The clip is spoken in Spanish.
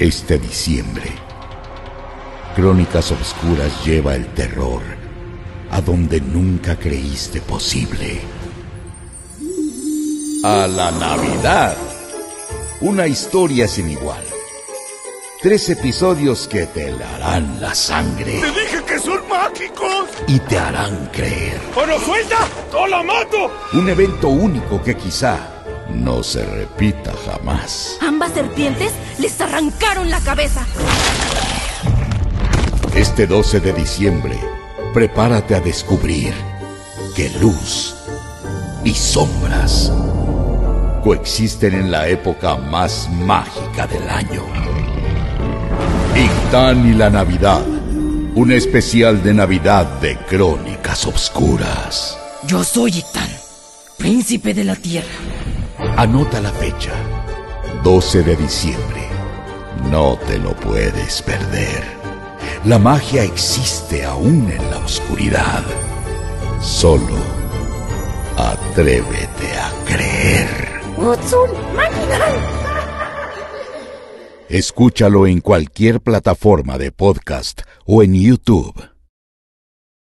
Este diciembre, Crónicas Obscuras lleva el terror a donde nunca creíste posible. A la Navidad. Una historia sin igual. Tres episodios que te helarán la sangre. ¡Te dije que son mágicos! Y te harán creer. ¡O suelta! ¡No la mato! Un evento único que quizá no se repita jamás. Ambas serpientes les arrancaron la cabeza. Este 12 de diciembre, prepárate a descubrir que luz y sombras coexisten en la época más mágica del año. Ictán y la Navidad, un especial de Navidad de Crónicas Obscuras. Yo soy Ictán, príncipe de la tierra. Anota la fecha, 12 de diciembre. No te lo puedes perder. La magia existe aún en la oscuridad. Solo atrévete a creer. Escúchalo en cualquier plataforma de podcast o en YouTube.